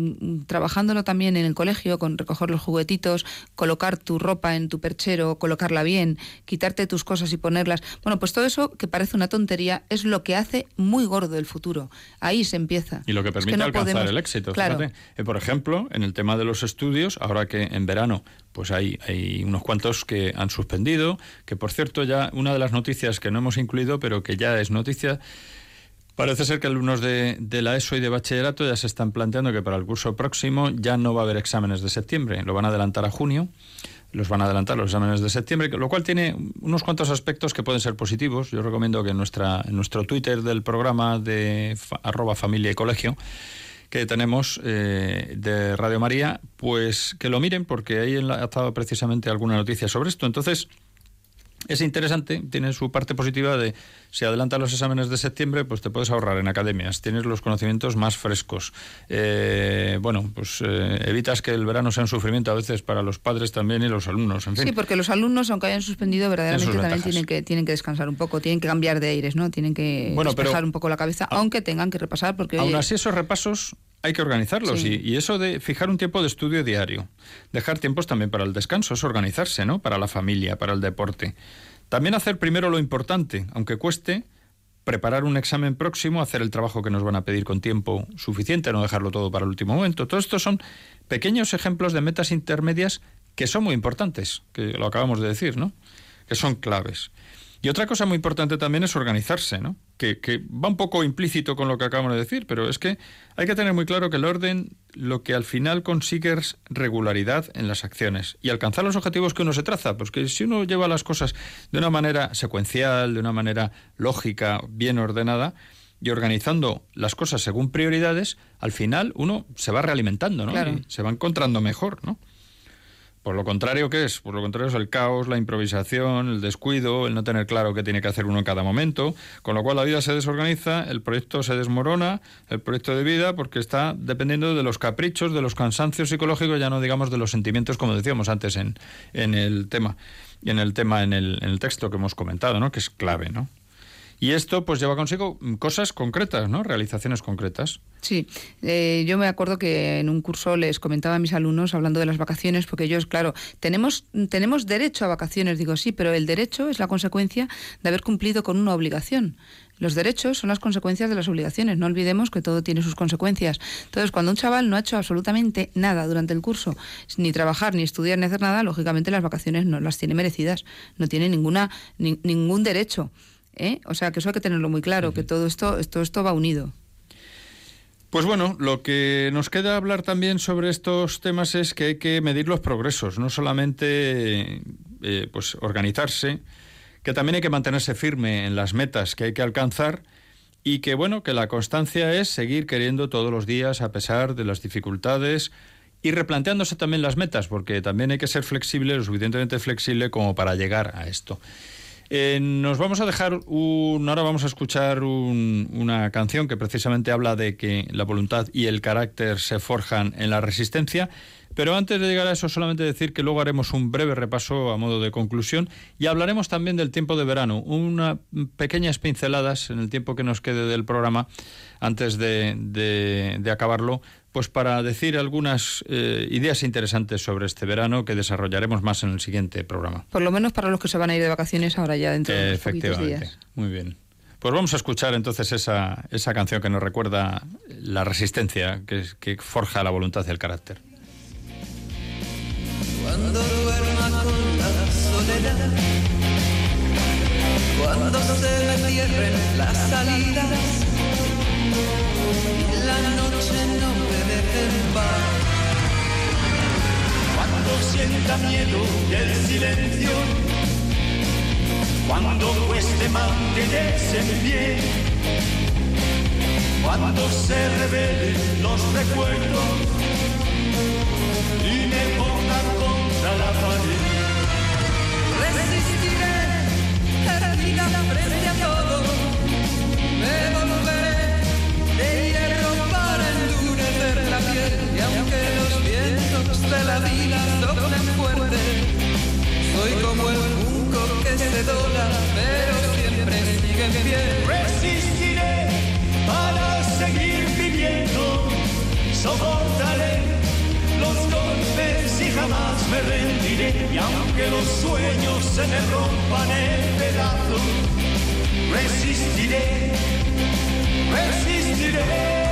trabajándolo también en el colegio, con recoger los juguetitos, colocar tu ropa en tu perchero, colocarla bien, quitarte tus cosas y ponerlas. Bueno, pues todo eso que parece una tontería es lo que hace muy gordo el futuro. Ahí se empieza. Y lo que permite alcanzar el éxito. Fíjate. Eh, por ejemplo, en el tema de los estudios, ahora que en verano pues hay, hay unos cuantos que han suspendido, que por cierto ya una de las noticias que no hemos incluido, pero que ya es noticia, Parece ser que alumnos de, de, la ESO y de bachillerato ya se están planteando que para el curso próximo ya no va a haber exámenes de septiembre, lo van a adelantar a junio los van a adelantar los exámenes de septiembre, lo cual tiene unos cuantos aspectos que pueden ser positivos. Yo recomiendo que en, nuestra, en nuestro Twitter del programa de arroba familia y colegio que tenemos eh, de Radio María, pues que lo miren porque ahí ha estado precisamente alguna noticia sobre esto. Entonces, es interesante, tiene su parte positiva de si adelantas los exámenes de septiembre, pues te puedes ahorrar en academias, tienes los conocimientos más frescos. Eh, bueno, pues eh, evitas que el verano sea un sufrimiento a veces para los padres también y los alumnos. En fin. Sí, porque los alumnos, aunque hayan suspendido, verdaderamente también tienen que, tienen que descansar un poco, tienen que cambiar de aires, ¿no? Tienen que bueno, despejar un poco la cabeza, aunque tengan que repasar. porque Aún así, esos repasos hay que organizarlos y, y, eso de fijar un tiempo de estudio diario, dejar tiempos también para el descanso, es organizarse, ¿no? Para la familia, para el deporte. También hacer primero lo importante, aunque cueste, preparar un examen próximo, hacer el trabajo que nos van a pedir con tiempo suficiente, no dejarlo todo para el último momento. Todo esto son pequeños ejemplos de metas intermedias que son muy importantes, que lo acabamos de decir, ¿no? Que son claves. Y otra cosa muy importante también es organizarse, ¿no? Que, va un poco implícito con lo que acabamos de decir, pero es que hay que tener muy claro que el orden lo que al final consigue es regularidad en las acciones y alcanzar los objetivos que uno se traza. Pues que si uno lleva las cosas de una manera secuencial, de una manera lógica, bien ordenada, y organizando las cosas según prioridades, al final uno se va realimentando, ¿no? Y se va encontrando mejor, ¿no? Por lo contrario, ¿qué es? Por lo contrario es el caos, la improvisación, el descuido, el no tener claro qué tiene que hacer uno en cada momento, con lo cual la vida se desorganiza, el proyecto se desmorona, el proyecto de vida, porque está dependiendo de los caprichos, de los cansancios psicológicos, ya no digamos de los sentimientos, como decíamos antes en, en el tema, en el tema, en el, en el texto que hemos comentado, ¿no? que es clave, ¿no? Y esto pues lleva consigo cosas concretas, ¿no? Realizaciones concretas. Sí, eh, yo me acuerdo que en un curso les comentaba a mis alumnos hablando de las vacaciones, porque ellos, claro, tenemos, tenemos derecho a vacaciones, digo sí, pero el derecho es la consecuencia de haber cumplido con una obligación. Los derechos son las consecuencias de las obligaciones. No olvidemos que todo tiene sus consecuencias. Entonces, cuando un chaval no ha hecho absolutamente nada durante el curso, ni trabajar, ni estudiar, ni hacer nada, lógicamente las vacaciones no las tiene merecidas. No tiene ninguna, ningún derecho. ¿Eh? O sea, que eso hay que tenerlo muy claro, que todo esto, esto, esto va unido. Pues bueno, lo que nos queda hablar también sobre estos temas es que hay que medir los progresos, no solamente eh, pues organizarse, que también hay que mantenerse firme en las metas que hay que alcanzar y que bueno, que la constancia es seguir queriendo todos los días a pesar de las dificultades y replanteándose también las metas, porque también hay que ser flexible, lo suficientemente flexible como para llegar a esto. Eh, nos vamos a dejar un. Ahora vamos a escuchar una canción que precisamente habla de que la voluntad y el carácter se forjan en la resistencia. Pero antes de llegar a eso, solamente decir que luego haremos un breve repaso a modo de conclusión y hablaremos también del tiempo de verano. Unas pequeñas pinceladas en el tiempo que nos quede del programa antes de, de acabarlo pues para decir algunas eh, ideas interesantes sobre este verano que desarrollaremos más en el siguiente programa. Por lo menos para los que se van a ir de vacaciones ahora ya dentro de unos días. Muy bien. Pues vamos a escuchar entonces esa, esa canción que nos recuerda la resistencia que, que forja la voluntad y el carácter. Cuando duerma con la soledad, cuando se me cierren las salidas, la noche no cuando sienta miedo del silencio, cuando cueste mantenerse en pie, cuando se revelen los recuerdos y me ponga contra la pared. Resistiré para seguir viviendo, soportaré los golpes y jamás me rendiré. Y aunque los sueños se me rompan en pedazos, resistiré, resistiré.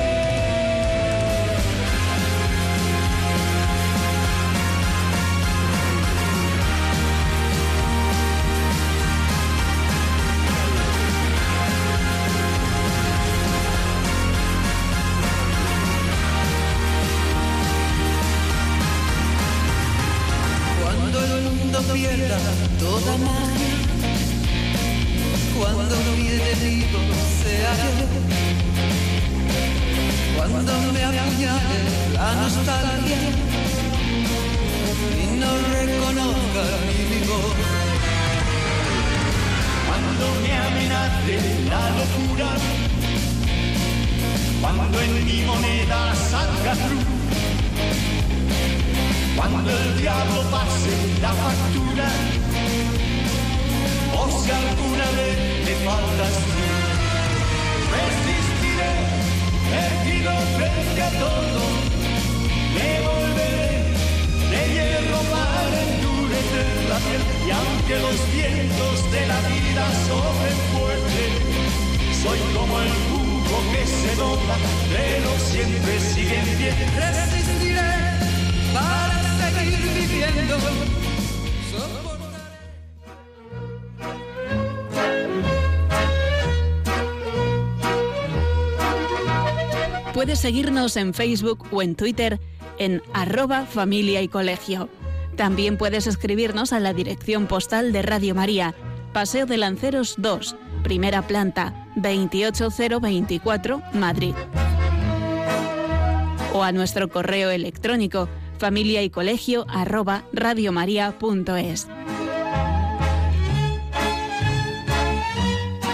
Los vientos de la vida soplen fuerte, soy como el jugo que se dobla, pero siempre sigue en pie. Resistiré para seguir viviendo. Puedes seguirnos en Facebook o en Twitter en arroba familia y colegio. También puedes escribirnos a la dirección postal de Radio María, Paseo de Lanceros 2, primera planta, 28024, Madrid. O a nuestro correo electrónico familia y colegio arroba.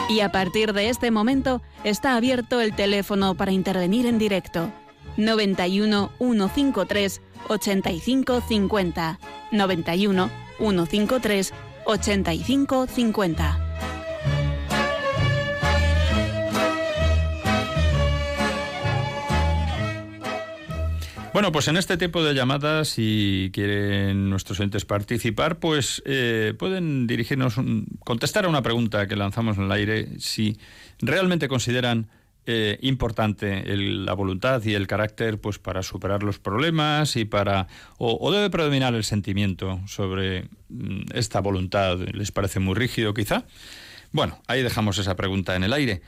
Y a partir de este momento está abierto el teléfono para intervenir en directo. 91 153 85 50. 91 153 85 50. Bueno, pues en este tipo de llamadas, si quieren nuestros entes participar, pues eh, pueden dirigirnos, un, contestar a una pregunta que lanzamos en el aire, si realmente consideran eh, importante la voluntad y el carácter pues para superar los problemas y para o, o debe predominar el sentimiento sobre mm, esta voluntad. Les parece muy rígido quizá bueno ahí dejamos esa pregunta en el aire.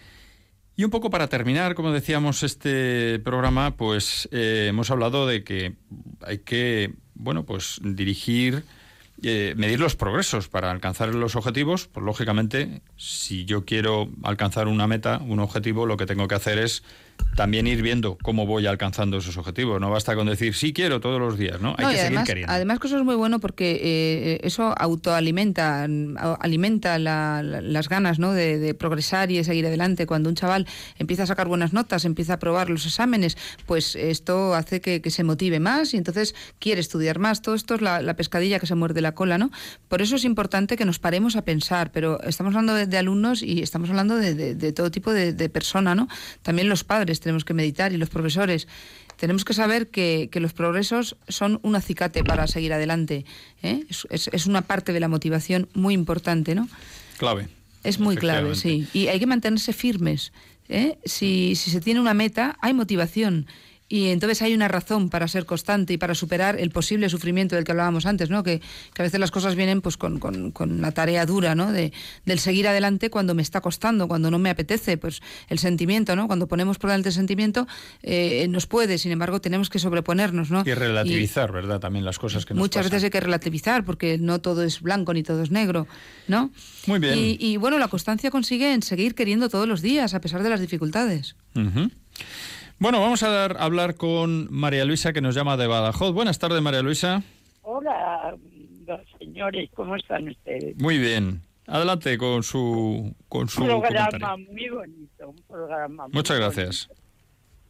Y un poco para terminar, como decíamos, este programa, pues eh, hemos hablado de que hay que, bueno, pues dirigir, eh, medir los progresos para alcanzar los objetivos. Pues lógicamente, si yo quiero alcanzar una meta, un objetivo, lo que tengo que hacer es también ir viendo cómo voy alcanzando esos objetivos. No basta con decir sí quiero todos los días, ¿no? Hay No, que seguir además, queriendo. además que eso es muy bueno porque eh, eso autoalimenta, alimenta la- la- las ganas ¿no? de, de progresar y de seguir adelante. Cuando un chaval empieza a sacar buenas notas, empieza a aprobar los exámenes, pues esto hace que, que se motive más y entonces quiere estudiar más. Todo esto es la, la pescadilla que se muerde la cola, ¿no? Por eso es importante que nos paremos a pensar, pero estamos hablando de, de alumnos y estamos hablando de, de- todo tipo de, de persona, ¿no? También los padres tenemos que meditar y los profesores. Tenemos que saber que, que los progresos son un acicate para seguir adelante. ¿eh? Es, es- es una parte de la motivación muy importante, ¿no? Clave. Es muy clave, sí. Y hay que mantenerse firmes. ¿eh? Si, si se tiene una meta, hay motivación. Y entonces hay una razón para ser constante y para superar el posible sufrimiento del que hablábamos antes, ¿no? Que, que a veces las cosas vienen pues con, con, con la tarea dura, ¿no? De, del seguir adelante cuando me está costando, cuando no me apetece, pues el sentimiento, ¿no? Cuando ponemos por delante el sentimiento, eh, nos puede, sin embargo, tenemos que sobreponernos, ¿no? Y relativizar, ¿verdad? También las cosas que nos Muchas pasan. veces hay que relativizar porque no todo es blanco ni todo es negro, ¿no? Muy bien. Y, y, bueno, la constancia consigue en seguir queriendo todos los días a pesar de las dificultades. Ujú. Bueno, vamos a dar- a hablar con María Luisa, que nos llama de Badajoz. Buenas tardes, María Luisa. Hola, los señores, ¿cómo están ustedes? Muy bien. Adelante con su, con su Un programa comentario. muy bonito, un programa muy Muchas bonito. gracias.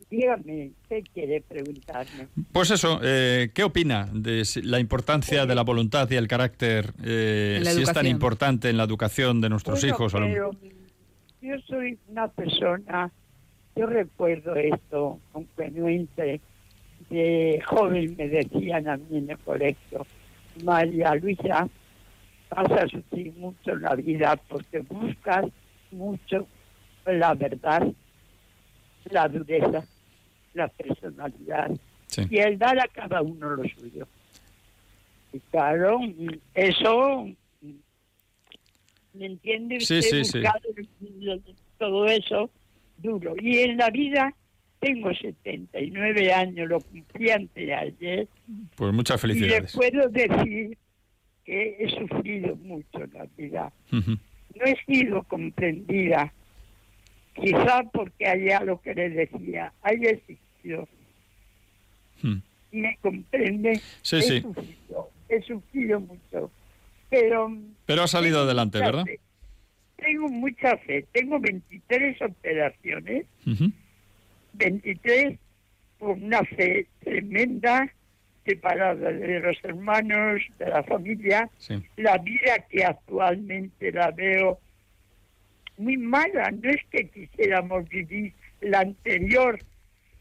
Dígame, ¿qué quiere preguntarme? Pues eso, eh, ¿qué opina de si- la importancia de la voluntad y el carácter, eh, si es tan importante en la educación de nuestros Bueno, hijos? o no? pero yo soy una persona, yo recuerdo esto, aunque no entre, de joven me decían a mí en el colegio, María Luisa, vas a sufrir mucho en la vida porque buscas mucho la verdad, la dureza, la personalidad Sí. y el dar a cada uno lo suyo. Y claro, eso, ¿me entiende? Sí, usted? sí, sí. Buscar todo eso duro. Y en la vida tengo 79 años, lo cumplí antes de ayer, Pues muchas y le felicidades. puedo decir que he sufrido mucho en la vida. No he sido comprendida, quizá porque allá lo que le decía, hay existido Mm. me comprende. Sí, he sí. Sufrido, he sufrido mucho. Pero. Pero ha salido adelante, ¿verdad? Tengo mucha fe. Tengo 23 operaciones, 23 con una fe tremenda, separada de los hermanos, de la familia. La vida que actualmente la veo muy mala. No es que quisiéramos vivir la anterior,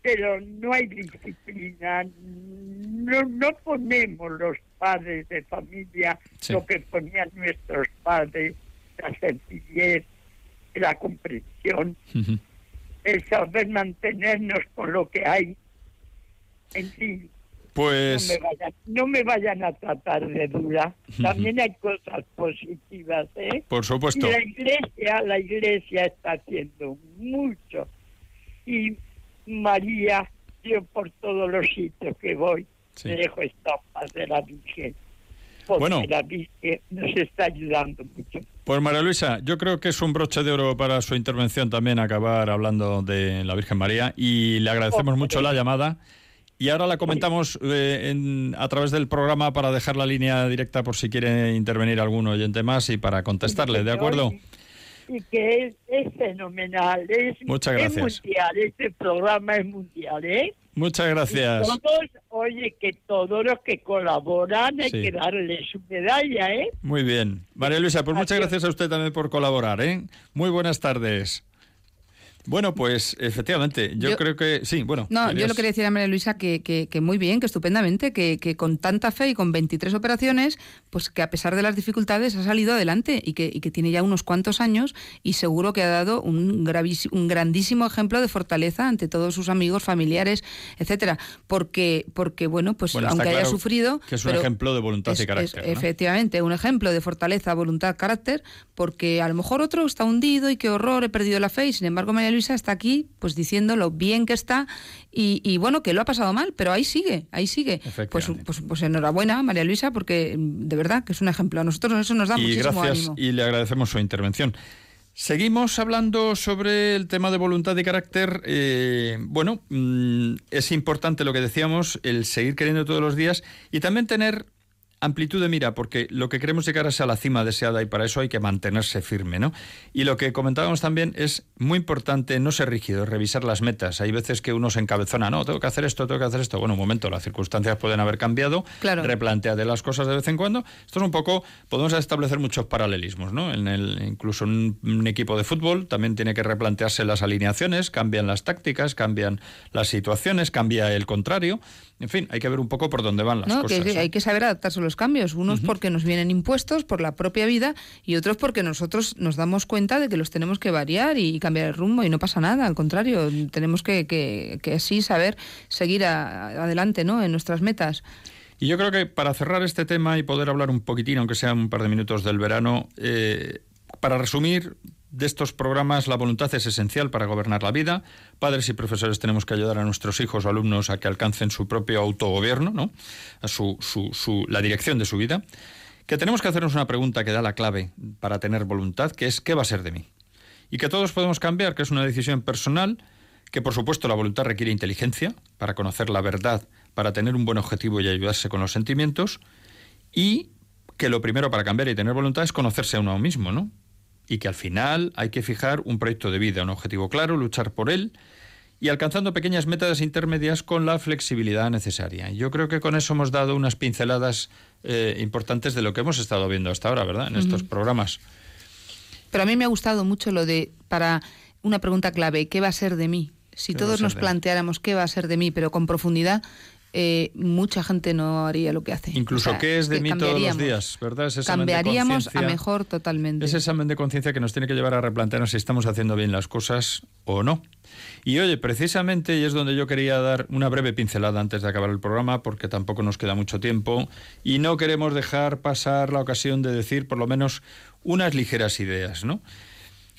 pero no hay disciplina. No, no ponemos los padres de familia lo que ponían nuestros padres, la sencillez, la comprensión, el saber mantenernos con lo que hay. En fin, pues... No me, vayan, a tratar de dura. También hay cosas positivas, ¿eh? Por supuesto. Y la iglesia, la iglesia está haciendo mucho. Y María, yo por todos los sitios que voy, me dejo estampas de la Virgen. Porque bueno. la Virgen nos está ayudando mucho. Pues María Luisa, yo creo que es un broche de oro para su intervención también acabar hablando de la Virgen María y le agradecemos mucho la llamada. Y ahora la comentamos eh, a través del programa para dejar la línea directa por si quiere intervenir algún oyente más y para contestarle, ¿de acuerdo? Y que es, fenomenal, es, Muchas gracias. mundial, este programa es mundial, ¿eh? Muchas gracias. todos, oye, que todos los que colaboran hay que darle su medalla, ¿eh? Muy bien. María Luisa, pues muchas gracias a usted también por colaborar, ¿eh? Muy buenas tardes. Bueno, pues efectivamente, yo, creo que sí, bueno. No, yo lo quería decir a María Luisa que, que, muy bien, que estupendamente, que, que, con tanta fe y con 23 operaciones, pues que a pesar de las dificultades ha salido adelante y que, y que tiene ya unos cuantos años y seguro que ha dado un, un grandísimo ejemplo de fortaleza ante todos sus amigos, familiares, etcétera. Porque, porque bueno, pues aunque haya sufrido. Que es un ejemplo de voluntad y carácter. Efectivamente, un ejemplo de fortaleza, voluntad, carácter, porque a lo mejor otro está hundido y qué horror, he perdido la fe y sin embargo María Luisa Luisa está aquí pues diciendo lo bien que está y, bueno, que lo ha pasado mal, pero ahí sigue, ahí sigue. Pues, pues, pues, enhorabuena, María Luisa, porque de verdad que es un ejemplo. A nosotros eso nos da y muchísimo gracias, Y le agradecemos su intervención. Seguimos hablando sobre el tema de voluntad y carácter. Eh, bueno, mm, es importante lo que decíamos, el seguir queriendo todos los días y también tener amplitud de mira, porque lo que queremos llegar es a la cima deseada y para eso hay que mantenerse firme, ¿no? Y lo que comentábamos también es muy importante no ser rígido, revisar las metas. Hay veces que uno se encabezona, no, tengo que hacer esto, tengo que hacer esto. Bueno, un momento, las circunstancias pueden haber cambiado, claro. de las cosas de vez en cuando. Esto es un poco, podemos establecer muchos paralelismos, ¿no? En el, incluso un, un equipo de fútbol también tiene que replantearse las alineaciones, cambian las tácticas, cambian las situaciones, cambia el contrario. En fin, hay que ver un poco por dónde van las no, cosas. Que hay que saber adaptarse los cambios. Unos porque nos vienen impuestos por la propia vida y otros porque nosotros nos damos cuenta de que los tenemos que variar y cambiar el rumbo y no pasa nada. Al contrario, tenemos que, que, que así saber seguir adelante ¿no? en nuestras metas. Y yo creo que para cerrar este tema y poder hablar un poquitín, aunque sea un par de minutos del verano, eh, para resumir, de estos programas la voluntad es esencial para gobernar la vida. Padres y profesores tenemos que ayudar a nuestros hijos o alumnos a que alcancen su propio autogobierno, ¿no? a su, la dirección de su vida. Que tenemos que hacernos una pregunta que da la clave para tener voluntad, que es ¿qué va a ser de mí? Y que todos podemos cambiar, que es una decisión personal, que por supuesto la voluntad requiere inteligencia para conocer la verdad, para tener un buen objetivo y ayudarse con los sentimientos, y que lo primero para cambiar y tener voluntad es conocerse a uno mismo, ¿no? Y que al final hay que fijar un proyecto de vida, un objetivo claro, luchar por él y alcanzando pequeñas metas intermedias con la flexibilidad necesaria. Yo creo que con eso hemos dado unas pinceladas eh, importantes de lo que hemos estado viendo hasta ahora, ¿verdad? En estos programas. Pero a mí me ha gustado mucho lo de, para una pregunta clave, ¿qué va a ser de mí? Si todos nos planteáramos qué va a ser de mí, pero con profundidad, eh, mucha gente no haría lo que hace. Incluso qué es de mí todos los días, ¿verdad? cambiaríamos a mejor totalmente. Ese examen de conciencia que nos tiene que llevar a replantearnos si estamos haciendo bien las cosas o no. Y oye, precisamente, y es donde yo quería dar una breve pincelada antes de acabar el programa, porque tampoco nos queda mucho tiempo, y no queremos dejar pasar la ocasión de decir por lo menos unas ligeras ideas, ¿no?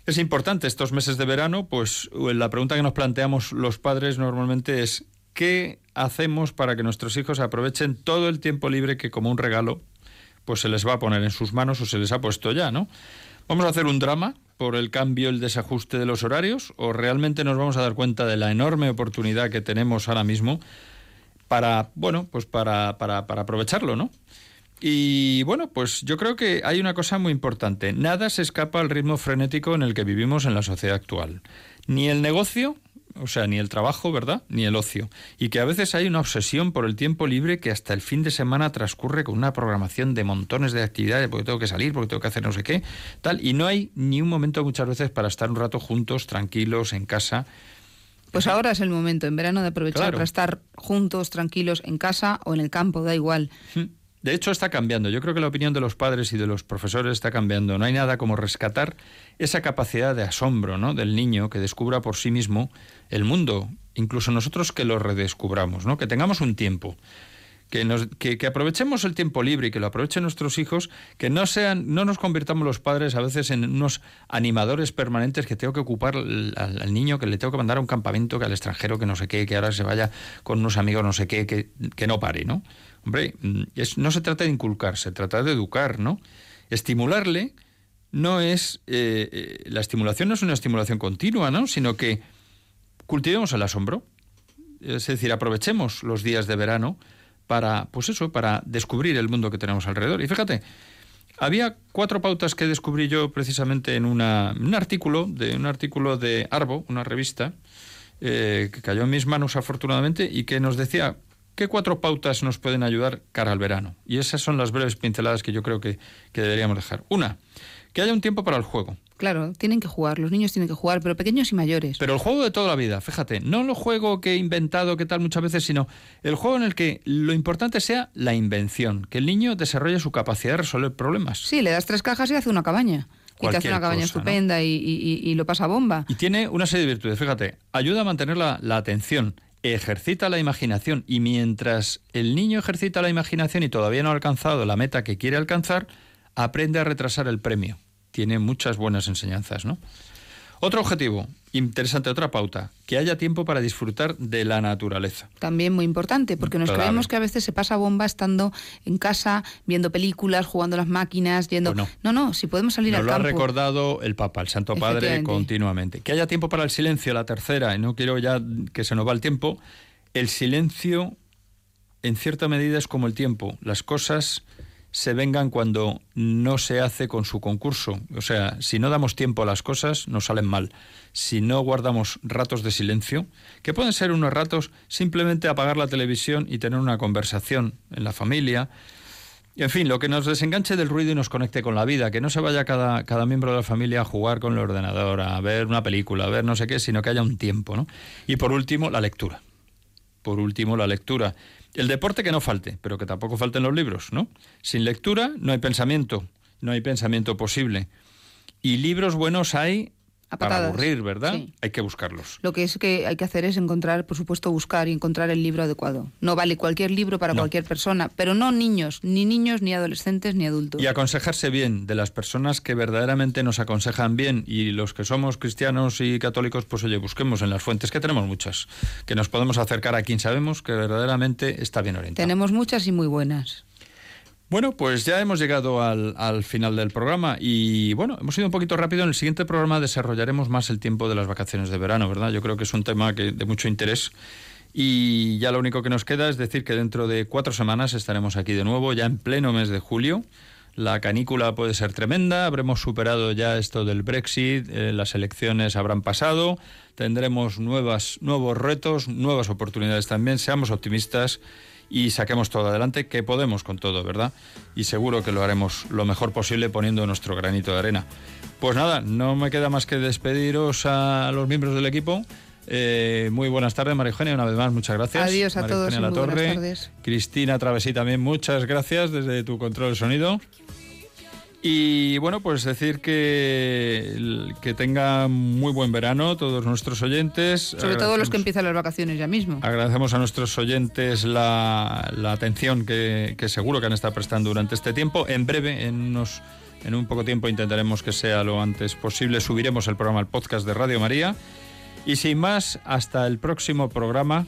Es importante estos meses de verano, pues la pregunta que nos planteamos los padres normalmente es ¿qué hacemos para que nuestros hijos aprovechen todo el tiempo libre que como un regalo pues se les va a poner en sus manos o se les ha puesto ya, ¿no? ¿Vamos a hacer un drama por el cambio, el desajuste de los horarios o realmente nos vamos a dar cuenta de la enorme oportunidad que tenemos ahora mismo para, bueno, pues para, para, para aprovecharlo, ¿no? Y bueno, pues yo creo que hay una cosa muy importante. Nada se escapa al ritmo frenético en el que vivimos en la sociedad actual. Ni el negocio, o sea, ni el trabajo, ¿verdad? Ni el ocio. Y que a veces hay una obsesión por el tiempo libre que hasta el fin de semana transcurre con una programación de montones de actividades, porque tengo que salir, porque tengo que hacer no sé qué, tal. Y no hay ni un momento muchas veces para estar un rato juntos, tranquilos, en casa. Pues ahora es el momento, en verano, de aprovechar Claro. para estar juntos, tranquilos, en casa o en el campo, da igual. De hecho, está cambiando. Yo creo que la opinión de los padres y de los profesores está cambiando. No hay nada como rescatar esa capacidad de asombro ¿no? del niño que descubra por sí mismo el mundo, incluso nosotros que lo redescubramos, ¿no? que tengamos un tiempo. Que, nos, que, aprovechemos el tiempo libre y que lo aprovechen nuestros hijos, que no sean, no nos convirtamos los padres a veces en unos animadores permanentes que tengo que ocupar al, al- al niño, que le tengo que mandar a un campamento, que al extranjero, que no sé qué, que ahora se vaya con unos amigos, no sé qué, que, que no pare, ¿no? Hombre, mm, no se trata de inculcar, se trata de educar, ¿no? Estimularle no es. eh, eh, la estimulación no es una estimulación continua, ¿no? Sino que cultivemos el asombro. Es decir, aprovechemos los días de verano para, pues eso, para descubrir el mundo que tenemos alrededor. Y fíjate, había cuatro pautas que descubrí yo precisamente en una, un artículo de un artículo de Arbo, una revista eh, que cayó en mis manos afortunadamente y que nos decía qué cuatro pautas nos pueden ayudar cara al verano. Y esas son las breves pinceladas que yo creo que, que deberíamos dejar. Una, que haya un tiempo para el juego. Claro, tienen que jugar, los niños tienen que jugar, pero pequeños y mayores. Pero el juego de toda la vida, fíjate, no el juego que he inventado, que tal muchas veces, sino el juego en el que lo importante sea la invención, que el niño desarrolle su capacidad de resolver problemas. Sí, le das tres cajas y hace una cabaña. y te hace una cabaña estupenda y, y- y- y lo pasa bomba. Y tiene una serie de virtudes, fíjate, ayuda a mantener la, la atención, ejercita la imaginación y mientras el niño ejercita la imaginación y todavía no ha alcanzado la meta que quiere alcanzar, aprende a retrasar el premio. Tiene muchas buenas enseñanzas, ¿no? Otro objetivo, interesante, otra pauta, que haya tiempo para disfrutar de la naturaleza. También muy importante, porque nos Claro. creemos que a veces se pasa bomba estando en casa, viendo películas, jugando a las máquinas, yendo... Pues no. no, si podemos salir Nos al lo ha recordado el Papa, el Santo Padre, continuamente. Que haya tiempo para el silencio, la tercera, y no quiero ya que se nos va el tiempo. El silencio, en cierta medida, es como el tiempo. Las cosas se vengan cuando no se hace con su concurso. O sea, si no damos tiempo a las cosas, nos salen mal. Si no guardamos ratos de silencio, que pueden ser unos ratos simplemente apagar la televisión y tener una conversación en la familia, en fin, lo que nos desenganche del ruido y nos conecte con la vida, que no se vaya cada, cada miembro de la familia a jugar con el ordenador, a ver una película, a ver no sé qué, sino que haya un tiempo, ¿no? Y por último, la lectura. Por último, la lectura. El deporte que no falte, pero que tampoco falten los libros, ¿no? Sin lectura no hay pensamiento, no hay pensamiento posible. Y libros buenos hay A para aburrir, ¿verdad? Sí. Hay que buscarlos. Lo que es que hay que hacer es encontrar, por supuesto, buscar y encontrar el libro adecuado. No vale cualquier libro para No. cualquier persona, pero no niños, ni niños, ni adolescentes, ni adultos. Y aconsejarse bien de las personas que verdaderamente nos aconsejan bien y los que somos cristianos y católicos, pues oye, busquemos en las fuentes, que tenemos muchas, que nos podemos acercar a quien sabemos que verdaderamente está bien orientado. Tenemos muchas y muy buenas. Bueno, pues ya hemos llegado al, al final del programa y bueno, hemos ido un poquito rápido. En el siguiente programa desarrollaremos más el tiempo de las vacaciones de verano, ¿verdad? Yo creo que es un tema que, de mucho interés. Y ya lo único que nos queda es decir que dentro de cuatro semanas estaremos aquí de nuevo, ya en pleno mes de julio. La canícula puede ser tremenda, habremos superado ya esto del Brexit, eh, las elecciones habrán pasado, tendremos nuevas, nuevos retos, nuevas oportunidades también. Seamos optimistas y saquemos todo adelante, que podemos con todo, ¿verdad? Y seguro que lo haremos lo mejor posible poniendo nuestro granito de arena. Pues nada, no me queda más que despediros a los miembros del equipo. Eh, muy buenas tardes, María Eugenia, una vez más, muchas gracias. Adiós a María todos Eugenia buenas Latorre. tardes. Cristina Travesí también, muchas gracias desde tu control de sonido. Y bueno, pues decir que, que tengan muy buen verano todos nuestros oyentes. Sobre todo los que empiezan las vacaciones ya mismo. Agradecemos a nuestros oyentes la, la atención que, que seguro que han estado prestando durante este tiempo. En breve, en unos en un poco tiempo intentaremos que sea lo antes posible. Subiremos el programa al podcast de Radio María. Y sin más, hasta el próximo programa.